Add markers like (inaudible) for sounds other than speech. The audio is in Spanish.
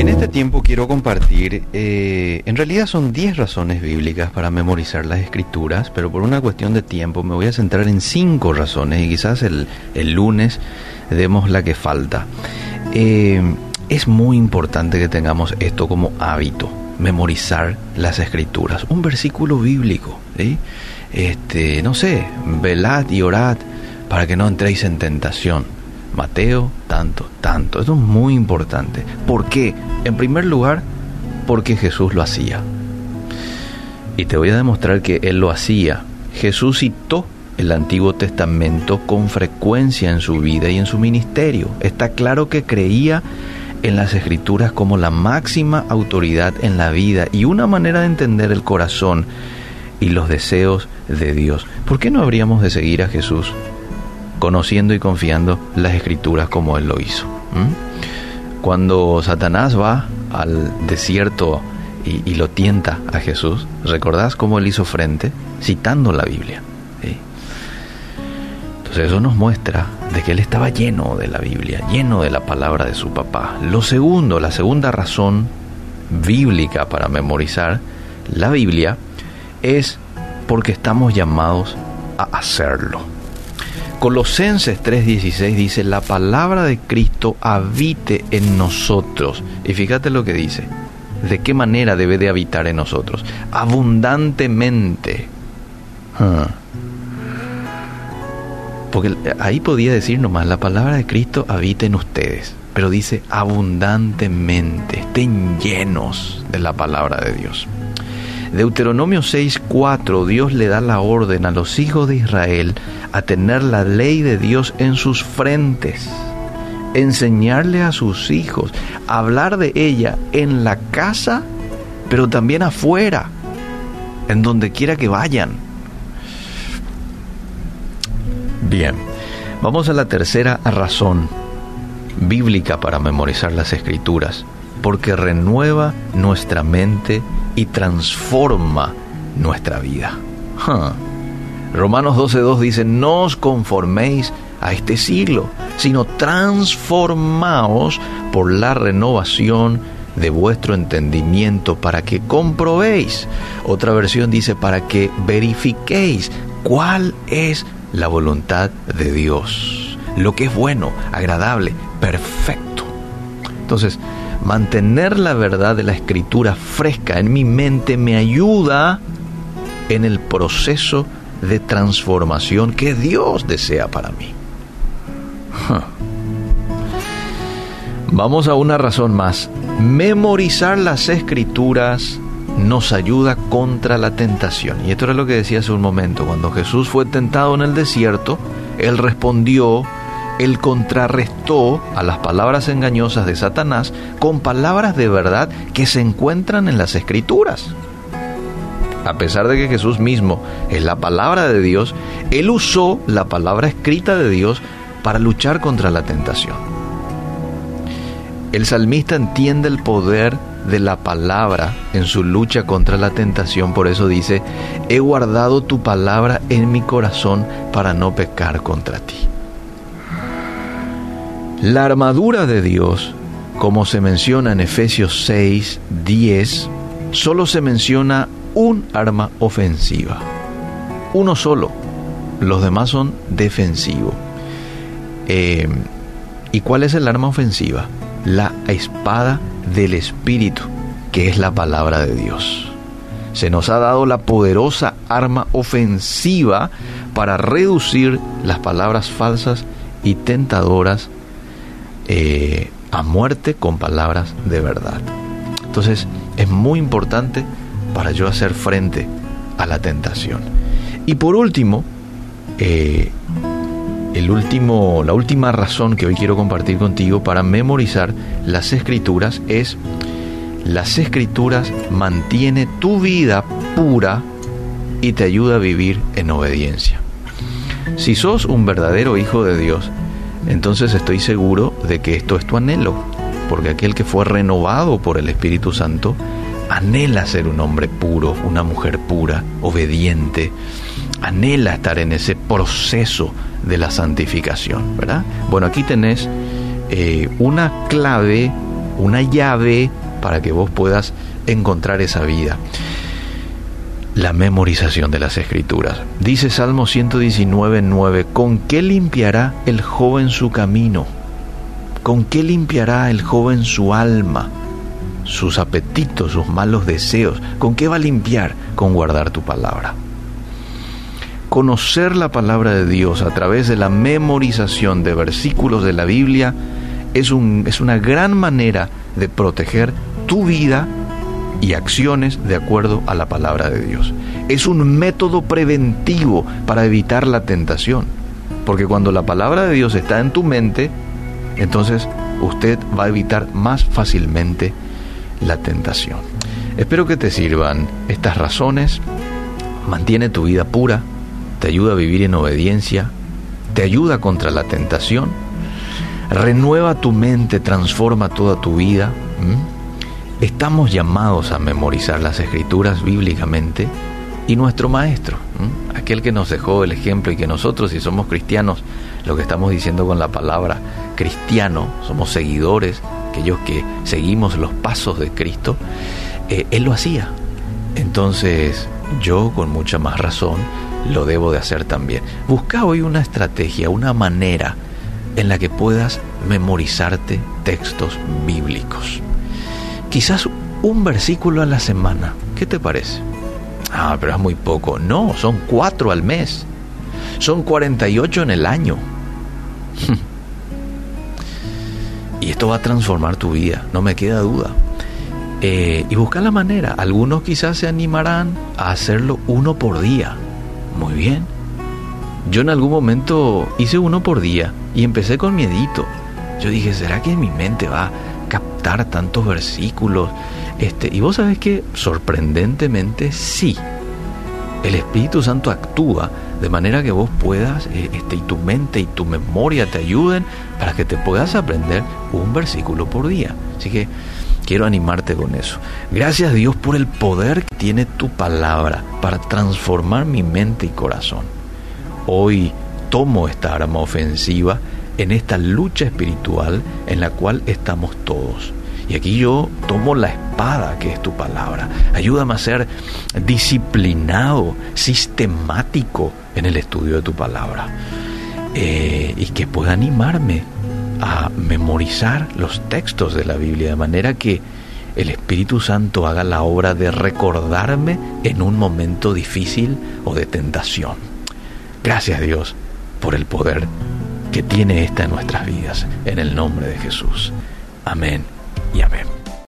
En este tiempo quiero compartir, eh, en realidad son 10 razones bíblicas para memorizar las escrituras, pero por una cuestión de tiempo me voy a centrar en 5 razones y quizás el, el, lunes demos la que falta. Eh, es muy importante que tengamos esto como hábito, memorizar las escrituras, un versículo bíblico, este, no sé, velad y orad para que no entréis en tentación. Mateo, tanto, tanto. Esto es muy importante. ¿Por qué? En primer lugar, porque Jesús lo hacía. Y te voy a demostrar que Él lo hacía. Jesús citó el Antiguo Testamento con frecuencia en su vida y en su ministerio. Está claro que creía en las escrituras como la máxima autoridad en la vida y una manera de entender el corazón y los deseos de Dios. ¿Por qué no habríamos de seguir a Jesús conociendo y confiando las escrituras como Él lo hizo? Cuando Satanás va al desierto y, lo tienta a Jesús, ¿recordás cómo Él hizo frente? Citando la Biblia. Entonces eso nos muestra de que Él estaba lleno de la Biblia, lleno de la palabra de su papá. Lo segundo, la segunda razón bíblica para memorizar la Biblia es porque estamos llamados a hacerlo. Colosenses 3:16 dice, la palabra de Cristo habite en nosotros. Y fíjate lo que dice, de qué manera debe de habitar en nosotros. Abundantemente. Ah. Porque ahí podía decir nomás, la palabra de Cristo habita en ustedes. Pero dice abundantemente, estén llenos de la palabra de Dios. Deuteronomio 6:4 Dios le da la orden a los hijos de Israel a tener la ley de Dios en sus frentes, enseñarle a sus hijos, hablar de ella en la casa, pero también afuera, en donde quiera que vayan. Bien, vamos a la tercera razón bíblica para memorizar las escrituras, porque renueva nuestra mente y transforma nuestra vida. Huh. Romanos 12.2 dice, no os conforméis a este siglo, sino transformaos por la renovación de vuestro entendimiento para que comprobéis. Otra versión dice, para que verifiquéis cuál es la voluntad de Dios, lo que es bueno, agradable, perfecto. Entonces, mantener la verdad de la escritura fresca en mi mente me ayuda en el proceso de transformación que Dios desea para mí. Vamos a una razón más. Memorizar las escrituras nos ayuda contra la tentación. Y esto era lo que decía hace un momento. Cuando Jesús fue tentado en el desierto, Él respondió él contrarrestó a las palabras engañosas de Satanás con palabras de verdad que se encuentran en las escrituras. A pesar de que Jesús mismo es la palabra de Dios, Él usó la palabra escrita de Dios para luchar contra la tentación. El salmista entiende el poder de la palabra en su lucha contra la tentación, por eso dice, he guardado tu palabra en mi corazón para no pecar contra ti. La armadura de Dios, como se menciona en Efesios 6, 10, solo se menciona un arma ofensiva. Uno solo. Los demás son defensivos. Eh, ¿Y cuál es el arma ofensiva? La espada del Espíritu, que es la palabra de Dios. Se nos ha dado la poderosa arma ofensiva para reducir las palabras falsas y tentadoras eh, a muerte con palabras de verdad. Entonces es muy importante para yo hacer frente a la tentación. Y por último, eh, el último, la última razón que hoy quiero compartir contigo para memorizar las escrituras es las escrituras mantiene tu vida pura y te ayuda a vivir en obediencia. Si sos un verdadero hijo de Dios, entonces estoy seguro de que esto es tu anhelo, porque aquel que fue renovado por el Espíritu Santo anhela ser un hombre puro, una mujer pura, obediente, anhela estar en ese proceso de la santificación, ¿verdad? Bueno, aquí tenés eh, una clave, una llave para que vos puedas encontrar esa vida. La memorización de las escrituras. Dice Salmo 119, 9, ¿con qué limpiará el joven su camino? ¿Con qué limpiará el joven su alma? Sus apetitos, sus malos deseos. ¿Con qué va a limpiar? Con guardar tu palabra. Conocer la palabra de Dios a través de la memorización de versículos de la Biblia es, un, es una gran manera de proteger tu vida y acciones de acuerdo a la palabra de Dios. Es un método preventivo para evitar la tentación. Porque cuando la palabra de Dios está en tu mente, entonces usted va a evitar más fácilmente la tentación. Espero que te sirvan estas razones. Mantiene tu vida pura, te ayuda a vivir en obediencia, te ayuda contra la tentación, renueva tu mente, transforma toda tu vida. Estamos llamados a memorizar las escrituras bíblicamente y nuestro maestro, aquel que nos dejó el ejemplo y que nosotros, si somos cristianos, lo que estamos diciendo con la palabra cristiano, somos seguidores, aquellos que seguimos los pasos de Cristo, eh, Él lo hacía. Entonces yo con mucha más razón lo debo de hacer también. Busca hoy una estrategia, una manera en la que puedas memorizarte textos bíblicos. Quizás un versículo a la semana. ¿Qué te parece? Ah, pero es muy poco. No, son cuatro al mes. Son 48 en el año. (laughs) y esto va a transformar tu vida, no me queda duda. Eh, y busca la manera. Algunos quizás se animarán a hacerlo uno por día. Muy bien. Yo en algún momento hice uno por día y empecé con miedito. Yo dije, ¿será que en mi mente va a captar tantos versículos? Este, y vos sabés que sorprendentemente sí. El Espíritu Santo actúa de manera que vos puedas, eh, este, y tu mente y tu memoria te ayuden para que te puedas aprender un versículo por día. Así que quiero animarte con eso. Gracias Dios por el poder que tiene tu palabra para transformar mi mente y corazón. Hoy tomo esta arma ofensiva en esta lucha espiritual en la cual estamos todos. Y aquí yo tomo la espada que es tu palabra. Ayúdame a ser disciplinado, sistemático en el estudio de tu palabra. Eh, y que pueda animarme a memorizar los textos de la Biblia de manera que el Espíritu Santo haga la obra de recordarme en un momento difícil o de tentación. Gracias Dios por el poder que tiene esta en nuestras vidas. En el nombre de Jesús. Amén y amén.